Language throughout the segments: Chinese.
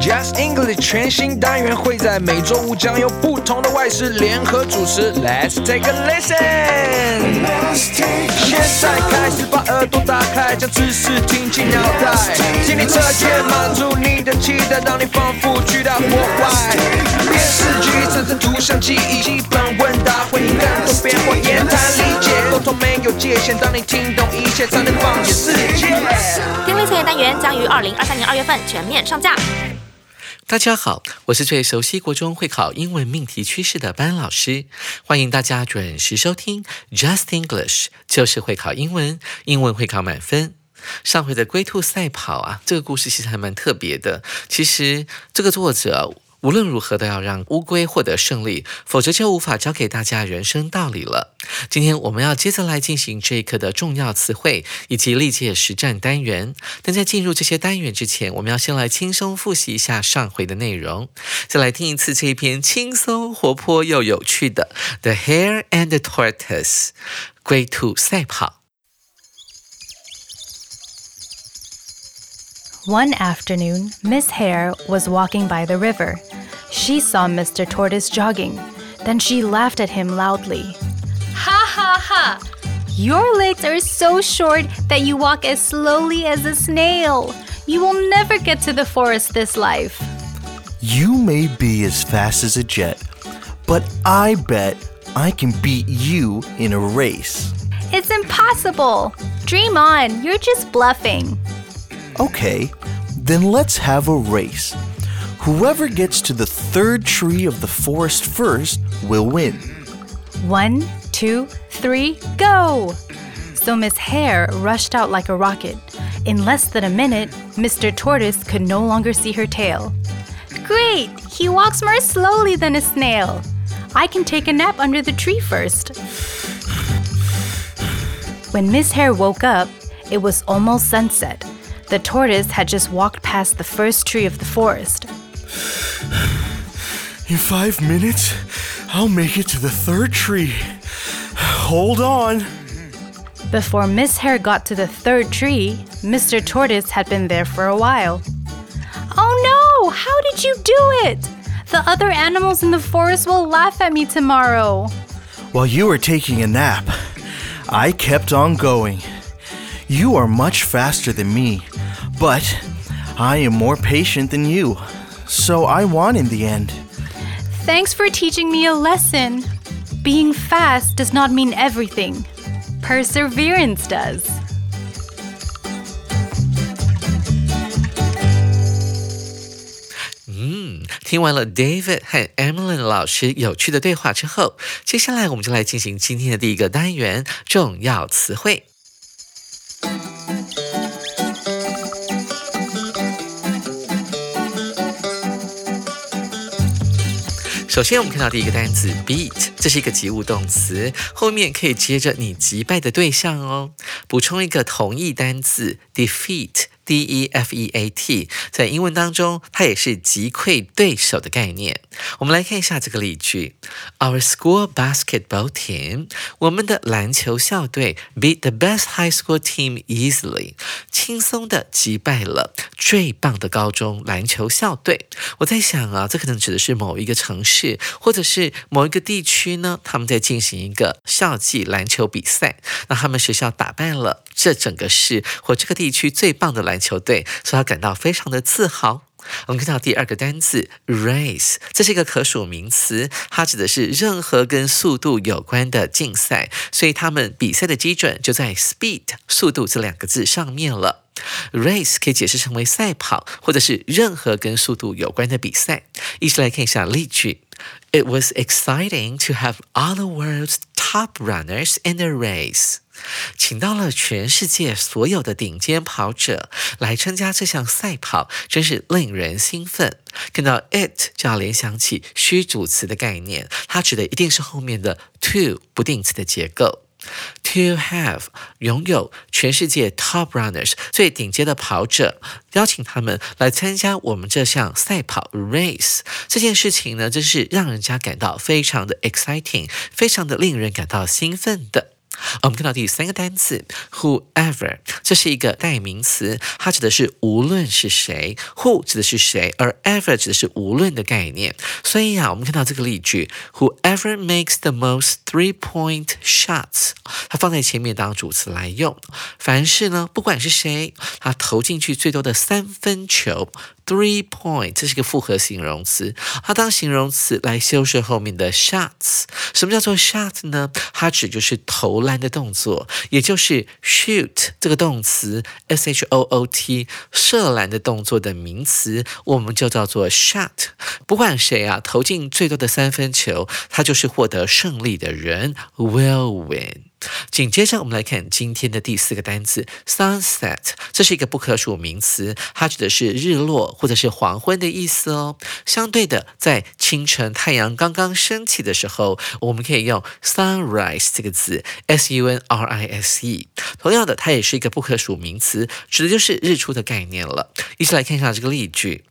Just English 全新单元会在每周五将由不同的外事联合主持。Let's take a listen。现在开始把耳朵打开，将知识听进脑袋，心理测验满足你的期待，让你仿佛去到国外。电视剧产生图像记忆，基本问答会更多变化，言谈理解，沟通没有界限，当你听懂一切，才能放眼世界。单元将于二零二三年二月份全面上架。大家好，我是最熟悉国中会考英文命题趋势的班老师，欢迎大家准时收听 Just English，就是会考英文，英文会考满分。上回的龟兔赛跑啊，这个故事其实还蛮特别的。其实这个作者。无论如何都要让乌龟获得胜利，否则就无法教给大家人生道理了。今天我们要接着来进行这一课的重要词汇以及历届实战单元。但在进入这些单元之前，我们要先来轻松复习一下上回的内容，再来听一次这一篇轻松活泼又有趣的《The Hare and the Tortoise》龟兔赛跑。One afternoon, Miss Hare was walking by the river. She saw Mr. Tortoise jogging. Then she laughed at him loudly. Ha ha ha! Your legs are so short that you walk as slowly as a snail. You will never get to the forest this life. You may be as fast as a jet, but I bet I can beat you in a race. It's impossible. Dream on, you're just bluffing. Okay, then let's have a race. Whoever gets to the third tree of the forest first will win. One, two, three, go! So Miss Hare rushed out like a rocket. In less than a minute, Mr. Tortoise could no longer see her tail. Great! He walks more slowly than a snail. I can take a nap under the tree first. When Miss Hare woke up, it was almost sunset. The tortoise had just walked past the first tree of the forest. In five minutes, I'll make it to the third tree. Hold on. Before Miss Hare got to the third tree, Mr. Tortoise had been there for a while. Oh no! How did you do it? The other animals in the forest will laugh at me tomorrow. While you were taking a nap, I kept on going. You are much faster than me, but I am more patient than you, so I won in the end. Thanks for teaching me a lesson. Being fast does not mean everything, perseverance does. 嗯，听完了 David 和 Emily 老师有趣的对话之后，接下来我们就来进行今天的第一个单元——重要词汇。 首先，我们看到第一个单词 beat，这是一个及物动词，后面可以接着你击败的对象哦。补充一个同义单词 defeat。D E F E A T，在英文当中，它也是击溃对手的概念。我们来看一下这个例句：Our school basketball team，我们的篮球校队 beat the best high school team easily，轻松的击败了最棒的高中篮球校队。我在想啊，这可能指的是某一个城市或者是某一个地区呢，他们在进行一个校际篮球比赛，那他们学校打败了这整个市或这个地区最棒的篮。球队，所以他感到非常的自豪。我们看到第二个单词 race，这是一个可数名词，它指的是任何跟速度有关的竞赛，所以他们比赛的基准就在 speed 速度这两个字上面了。race 可以解释成为赛跑，或者是任何跟速度有关的比赛。一起来看一下例句：It was exciting to have all the world's top runners in a race. 请到了全世界所有的顶尖跑者来参加这项赛跑，真是令人兴奋。看到 it 就要联想起虚主词的概念，它指的一定是后面的 to 不定词的结构。To have 拥有全世界 top runners 最顶尖的跑者，邀请他们来参加我们这项赛跑 race 这件事情呢，真是让人家感到非常的 exciting，非常的令人感到兴奋的。我们看到第三个单词，whoever，这是一个代名词，它指的是无论是谁，who 指的是谁，而 ever 指的是无论的概念。所以啊，我们看到这个例句，whoever makes the most three-point shots，它放在前面当主词来用。凡是呢，不管是谁，他投进去最多的三分球。Three point，这是一个复合形容词，它当形容词来修饰后面的 shots。什么叫做 shot 呢？它指就是投篮的动作，也就是 shoot 这个动词，s h o o t 射篮的动作的名词，我们就叫做 shot。不管谁啊，投进最多的三分球，他就是获得胜利的人，will win。紧接着，我们来看今天的第四个单词 sunset，这是一个不可数名词，它指的是日落或者是黄昏的意思哦。相对的，在清晨太阳刚刚升起的时候，我们可以用 sunrise 这个字，s u n r i s e。同样的，它也是一个不可数名词，指的就是日出的概念了。一起来看一下这个例句。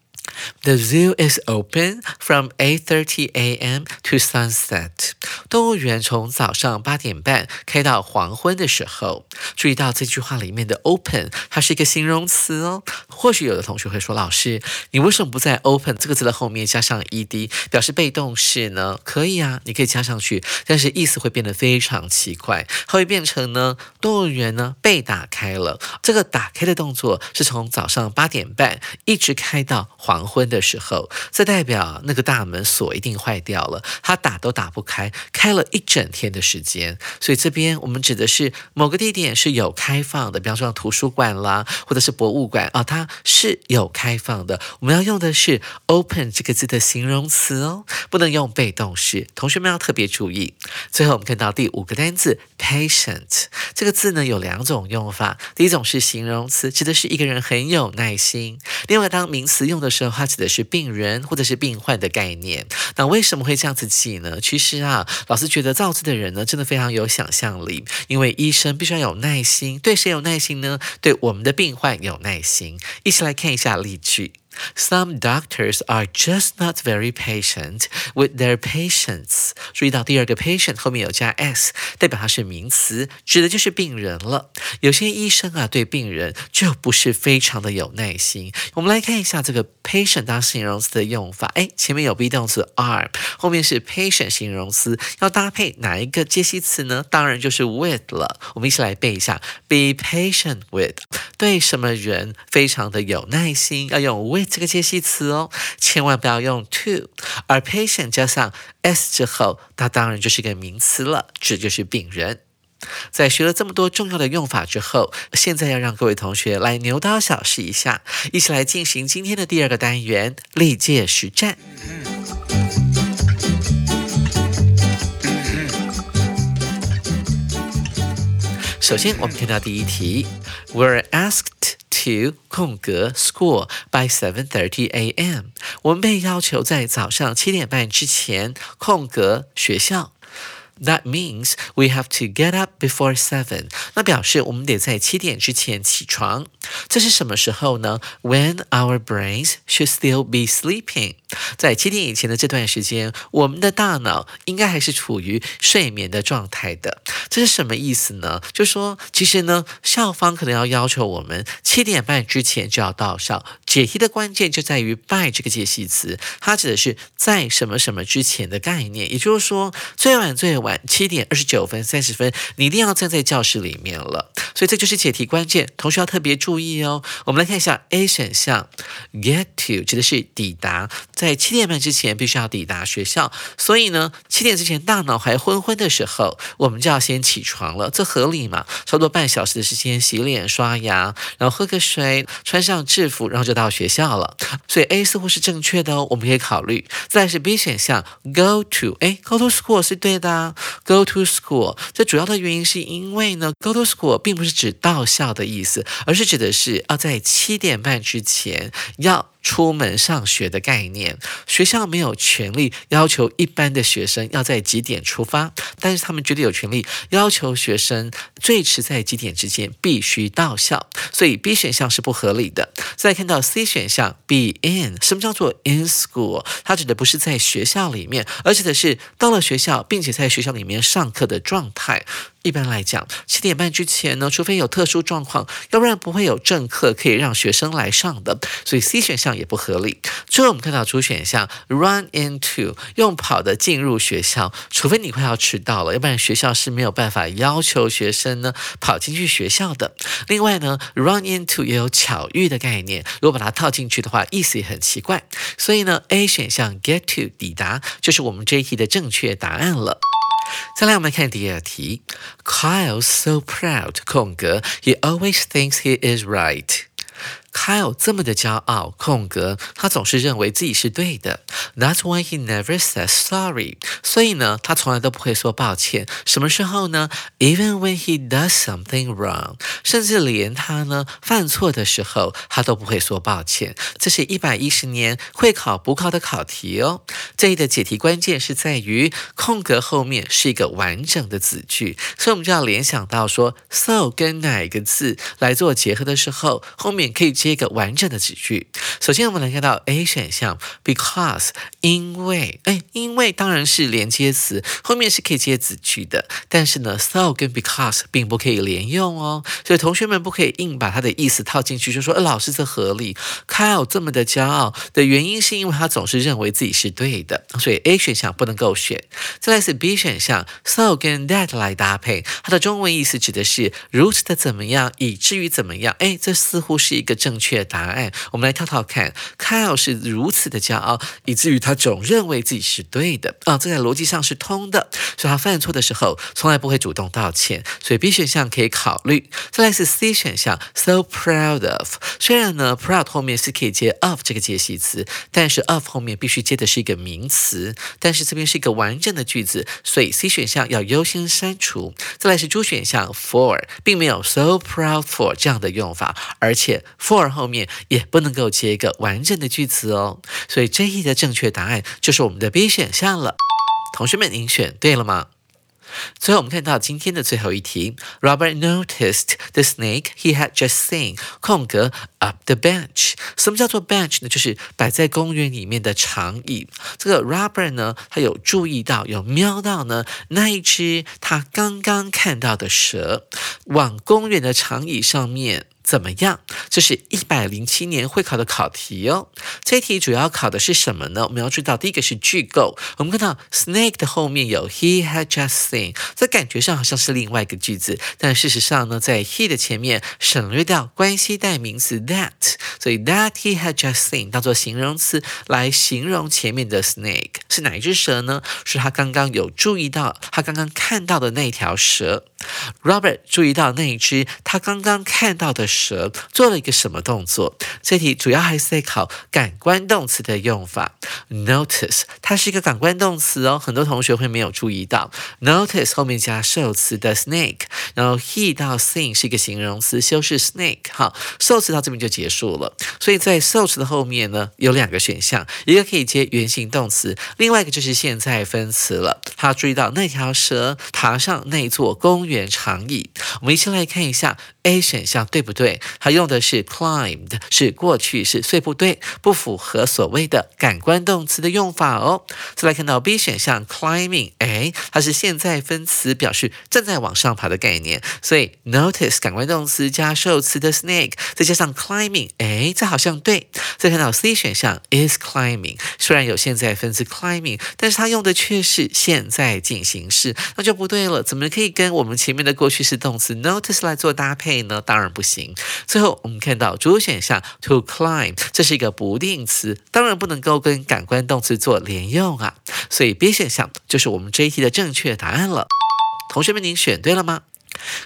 The zoo is open from 8:30 a.m. to sunset. 动物园从早上八点半开到黄昏的时候。注意到这句话里面的 open，它是一个形容词哦。或许有的同学会说：“老师，你为什么不在 open 这个字的后面加上 ed，表示被动式呢？”可以啊，你可以加上去，但是意思会变得非常奇怪，它会变成呢，动物园呢被打开了。这个打开的动作是从早上八点半一直开到黄。黄昏的时候，这代表那个大门锁一定坏掉了，它打都打不开，开了一整天的时间。所以这边我们指的是某个地点是有开放的，比方说图书馆啦，或者是博物馆啊，它是有开放的。我们要用的是 open 这个字的形容词哦，不能用被动式。同学们要特别注意。最后我们看到第五个单词 patient 这个字呢有两种用法，第一种是形容词，指的是一个人很有耐心；另外当名词用的时候。它指的是病人或者是病患的概念。那为什么会这样子记呢？其实啊，老师觉得造字的人呢，真的非常有想象力。因为医生必须要有耐心，对谁有耐心呢？对我们的病患有耐心。一起来看一下例句。Some doctors are just not very patient with their patients。注意到第二个 patient 后面有加 s，代表它是名词，指的就是病人了。有些医生啊，对病人就不是非常的有耐心。我们来看一下这个 patient 当形容词的用法。哎，前面有 be 动词 are，后面是 patient 形容词，要搭配哪一个介系词呢？当然就是 with 了。我们一起来背一下：be patient with，对什么人非常的有耐心，要用 with。这个介系词哦，千万不要用 to，而 patient 加上 s 之后，它当然就是一个名词了，指就是病人。在学了这么多重要的用法之后，现在要让各位同学来牛刀小试一下，一起来进行今天的第二个单元历届实战。首先，我们看到第一题，We're asked to 空格 school by seven thirty a.m. 我们被要求在早上七点半之前空格学校。That means we have to get up before seven。那表示我们得在七点之前起床。这是什么时候呢？When our brains should still be sleeping。在七点以前的这段时间，我们的大脑应该还是处于睡眠的状态的。这是什么意思呢？就说其实呢，校方可能要要求我们七点半之前就要到校。解题的关键就在于 by 这个介系词，它指的是在什么什么之前的概念。也就是说，最晚最晚七点二十九分三十分，你一定要站在教室里面了。所以这就是解题关键，同学要特别注意哦。我们来看一下 A 选项，get to 指的是抵达。在七点半之前必须要抵达学校，所以呢，七点之前大脑还昏昏的时候，我们就要先起床了，这合理嘛？差不多半小时的时间，洗脸、刷牙，然后喝个水，穿上制服，然后就到学校了。所以 A 似乎是正确的哦，我们可以考虑。再是 B 选项，go to，哎，go to school 是对的啊，go to school。这主要的原因是因为呢，go to school 并不是指到校的意思，而是指的是要在七点半之前要。出门上学的概念，学校没有权利要求一般的学生要在几点出发，但是他们绝对有权利要求学生最迟在几点之间必须到校。所以 B 选项是不合理的。再看到 C 选项，be in，什么叫做 in school？它指的不是在学校里面，而指的是到了学校并且在学校里面上课的状态。一般来讲，七点半之前呢，除非有特殊状况，要不然不会有正课可以让学生来上的。所以 C 选项也不合理。最后我们看到主选项 run into 用跑的进入学校，除非你快要迟到了，要不然学校是没有办法要求学生呢跑进去学校的。另外呢，run into 也有巧遇的概念，如果把它套进去的话，意思也很奇怪。所以呢，A 选项 get to 抵达就是我们这一题的正确答案了。再来，我们来看第二题。Kyle's so proud，空格，he always thinks he is right。 Kyle 这么的骄傲，空格，他总是认为自己是对的。That's why he never says sorry。所以呢，他从来都不会说抱歉。什么时候呢？Even when he does something wrong，甚至连他呢犯错的时候，他都不会说抱歉。这是一百一十年会考补考的考题哦。这里的解题关键是在于空格后面是一个完整的子句，所以我们就要联想到说，so 跟哪个字来做结合的时候，后面可以。接一个完整的子句。首先，我们来看到 A 选项，because 因为，哎，因为当然是连接词，后面是可以接子句的。但是呢，so 跟 because 并不可以连用哦，所以同学们不可以硬把它的意思套进去，就说，呃，老师这合理。Kyle 这么的骄傲的原因是因为他总是认为自己是对的，所以 A 选项不能够选。再来是 B 选项，so 跟 that 来搭配，它的中文意思指的是如此的怎么样，以至于怎么样。哎，这似乎是一个正。正确答案，我们来套套看。Kyle 是如此的骄傲，以至于他总认为自己是对的啊，这在逻辑上是通的。所以他犯错的时候，从来不会主动道歉。所以 B 选项可以考虑。再来是 C 选项，so proud of。虽然呢，proud 后面是可以接 of 这个介系词，但是 of 后面必须接的是一个名词。但是这边是一个完整的句子，所以 C 选项要优先删除。再来是 D 选项，for，并没有 so proud for 这样的用法，而且 for。后面也不能够接一个完整的句子哦，所以这一题的正确答案就是我们的 B 选项了。同学们，您选对了吗？最后，我们看到今天的最后一题。Robert noticed the snake he had just seen 空格 up the bench。什么叫做 bench 呢？就是摆在公园里面的长椅。这个 Robert 呢，他有注意到，有瞄到呢，那一只他刚刚看到的蛇往公园的长椅上面。怎么样？这是一百零七年会考的考题哦。这题主要考的是什么呢？我们要知道，第一个是句构。我们看到 snake 的后面有 he had just seen，这感觉上好像是另外一个句子，但事实上呢，在 he 的前面省略掉关系代名词 that，所以 that he had just seen 当做形容词来形容前面的 snake 是哪一只蛇呢？是他刚刚有注意到，他刚刚看到的那条蛇。Robert 注意到那一只他刚刚看到的蛇蛇做了一个什么动作？这题主要还是在考感官动词的用法。Notice 它是一个感官动词哦，很多同学会没有注意到。Notice 后面加受词的 snake，然后 he 到 seen 是一个形容词修饰 snake。好，受词到这边就结束了。所以在受词的后面呢，有两个选项，一个可以接原形动词，另外一个就是现在分词了。他注意到那条蛇爬上那座公园长椅。我们一起来看一下 A 选项对不对？它用的是 climbed，是过去式，所以不对，不符合所谓的感官动词的用法哦。再来看到 B 选项 climbing，哎，它是现在分词，表示正在往上爬的概念，所以 notice 感官动词加受词的 snake，再加上 climbing，哎，这好像对。再看到 C 选项 is climbing，虽然有现在分词 climbing，但是它用的却是现在进行式，那就不对了。怎么可以跟我们前面的过去式动词 notice 来做搭配呢？当然不行。最后我们看到主选项 to climb，这是一个不定词，当然不能够跟感官动词做连用啊。所以 B 选项就是我们这一题的正确答案了。同学们，您选对了吗？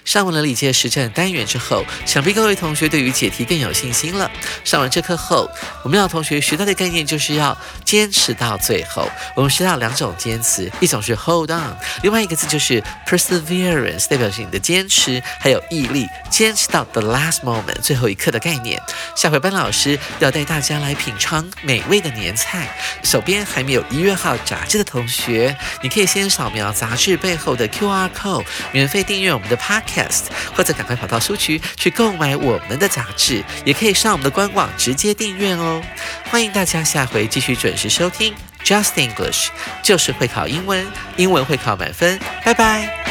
上完了理解实战单元之后，想必各位同学对于解题更有信心了。上完这课后，我们要同学学到的概念就是要坚持到最后。我们学到两种坚持，一种是 hold on，另外一个字就是 perseverance，代表是你的坚持还有毅力，坚持到 the last moment 最后一刻的概念。下回班老师要带大家来品尝美味的年菜。手边还没有一月号杂志的同学，你可以先扫描杂志背后的 QR code，免费订阅我们的。Podcast，或者赶快跑到书局去购买我们的杂志，也可以上我们的官网直接订阅哦。欢迎大家下回继续准时收听 Just English，就是会考英文，英文会考满分。拜拜。